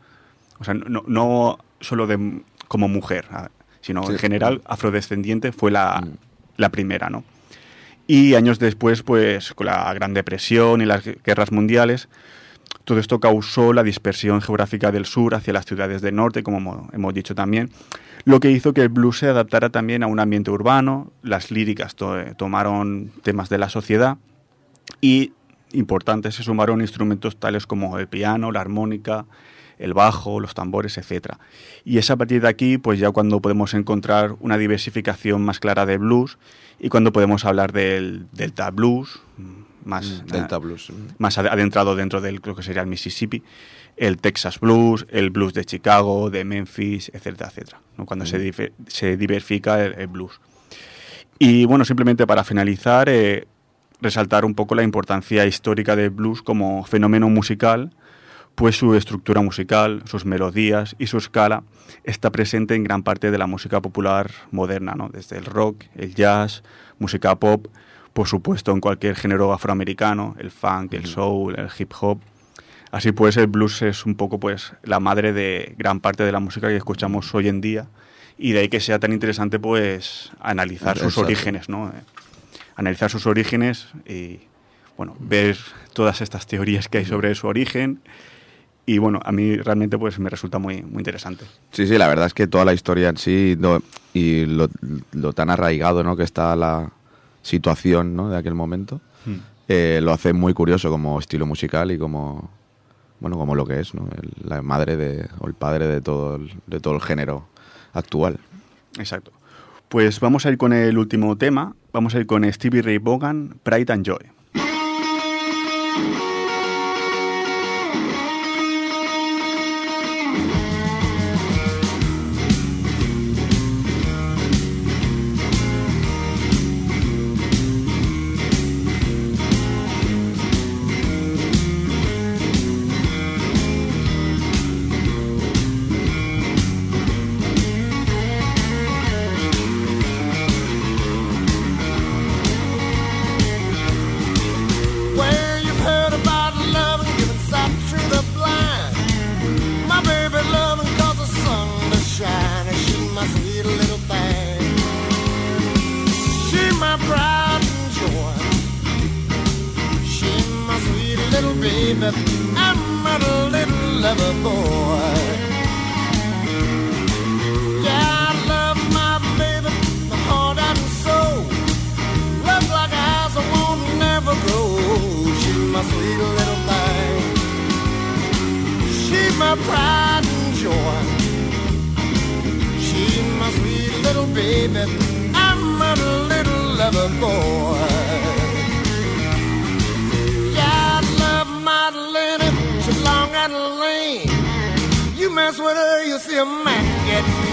O sea, no, no solo de, como mujer, ah, sino Sí. en general afrodescendiente fue la, Mm. la primera, ¿no? Y años después, pues con la Gran Depresión y las guerras mundiales, todo esto causó la dispersión geográfica del sur hacia las ciudades del norte, como hemo- hemos dicho también, lo que hizo que el blues se adaptara también a un ambiente urbano, las líricas to- eh, tomaron temas de la sociedad y, importantes, se sumaron instrumentos tales como el piano, la armónica, el bajo, los tambores, etc. Y es a partir de aquí, pues ya cuando podemos encontrar una diversificación más clara de blues y cuando podemos hablar del delta blues, más, Mm, Delta eh, Blues. más ad- adentrado dentro del lo que sería el Mississippi, el Texas Blues, el blues de Chicago, de Memphis, etcétera, etcétera, ¿no? cuando se, se diversifica el, el blues. Y bueno, simplemente para finalizar, eh, resaltar un poco la importancia histórica del blues como fenómeno musical, pues su estructura musical, sus melodías y su escala está presente en gran parte de la música popular moderna, ¿no? desde el rock, el jazz, música pop, por supuesto en cualquier género afroamericano, el funk, el soul, el hip hop. Así pues, el blues es un poco pues la madre de gran parte de la música que escuchamos hoy en día y de ahí que sea tan interesante pues analizar sus orígenes, ¿no? Eh, Analizar sus orígenes y bueno, ver todas estas teorías que hay sobre su origen y bueno, a mí realmente pues me resulta muy muy interesante. Sí, sí, la verdad es que toda la historia en sí no- y lo, lo tan arraigado ¿no? que está la situación ¿no? de aquel momento, eh, lo hace muy curioso como estilo musical y como bueno como lo que es, la madre de, o el padre de todo el, de todo el género actual. Exacto. Pues vamos a ir con el último tema, vamos a ir con Stevie Ray Vaughan, Pride and Joy.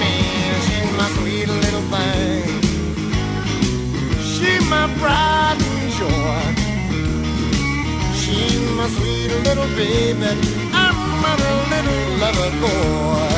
Man. She's my sweet little thing. She's my pride and joy. She's my sweet little baby. I'm a little lover boy.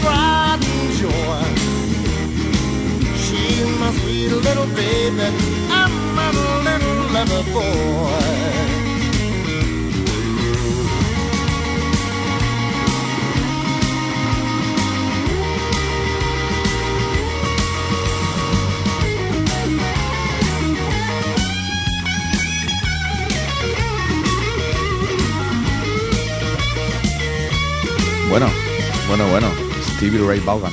Pride and joy. She's my sweet little baby. I'm a little lover boy. Bueno, bueno, bueno. Stevie Ray Vaughan.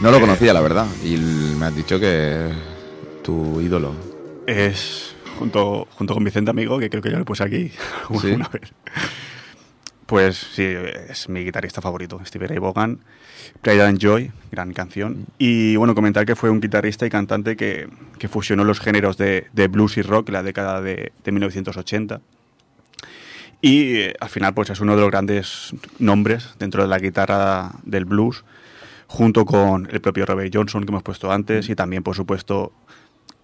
No lo Eh. conocía, la verdad. Y me has dicho que tu ídolo. Es junto, junto con Vicente Amigo, que creo que ya lo puse aquí una, ¿Sí? una vez. Pues sí, es mi guitarrista favorito, Stevie Ray Vaughan. Pride and Joy, gran canción. Y bueno, comentar que fue un guitarrista y cantante que, que fusionó los géneros de, de blues y rock en la década de, de 1980. Y eh, al final pues es uno de los grandes nombres dentro de la guitarra del blues, junto con el propio Robert Johnson que hemos puesto antes y también por supuesto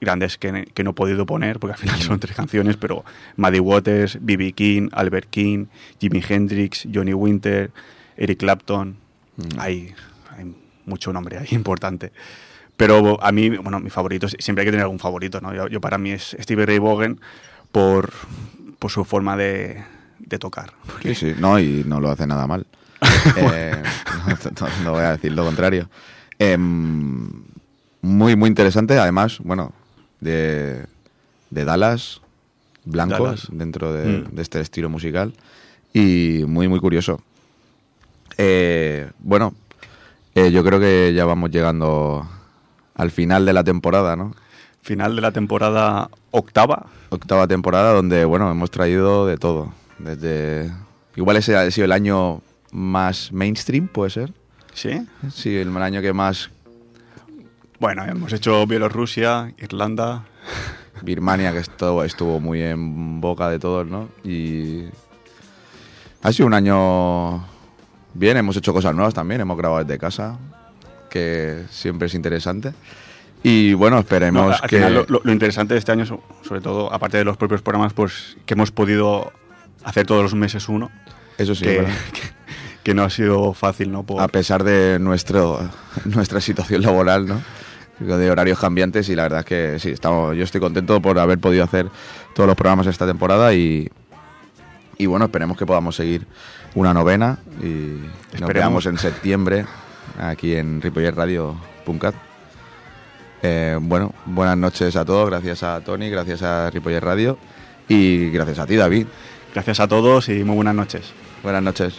grandes que, que no he podido poner porque al final son tres canciones, pero Muddy Waters, B.B. King, Albert King, Jimi Hendrix, Johnny Winter, Eric Clapton. Hay, hay mucho nombre ahí importante. Pero a mí, bueno, mi favorito, siempre hay que tener algún favorito, ¿no? Yo, yo para mí es Stevie Ray Vaughan por, por su forma de, de tocar. Sí, sí. No, y no lo hace nada mal. Eh, no, no voy a decir lo contrario. Em, muy, muy interesante. Además, bueno, de, de Dallas, blancos Dallas. dentro de, Mm. de este estilo musical. Y muy, muy curioso. Eh, bueno, eh, yo creo que ya vamos llegando al final de la temporada, ¿no? Final de la temporada octava. Octava temporada donde, bueno, hemos traído de todo. Desde... Igual ese ha sido el año más mainstream, puede ser. ¿Sí? Sí, el año que más Bueno, hemos hecho Bielorrusia, Irlanda. Birmania, que estuvo, estuvo muy en boca de todos, ¿no? Y ha sido un año bien, hemos hecho cosas nuevas también, hemos grabado desde casa, que siempre es interesante. Y bueno, No, esperemos al que... final, lo, interesante de este año, so- sobre todo, aparte de los propios programas, pues que hemos podido hacer todos los meses uno. Eso sí, que, que, no ha sido fácil, ¿no? Por- a pesar de nuestro, nuestra situación laboral, ¿no? De horarios cambiantes y la verdad es que sí, estamos, yo estoy contento por haber podido hacer todos los programas esta temporada y, y bueno, esperemos que podamos seguir una novena y nos Esperemos. veamos en septiembre aquí en ripollerradio.cat. Eh, bueno, buenas noches a todos, gracias a Tony, gracias a Ripoller Radio y gracias a ti, David. Gracias a todos y muy buenas noches. Buenas noches.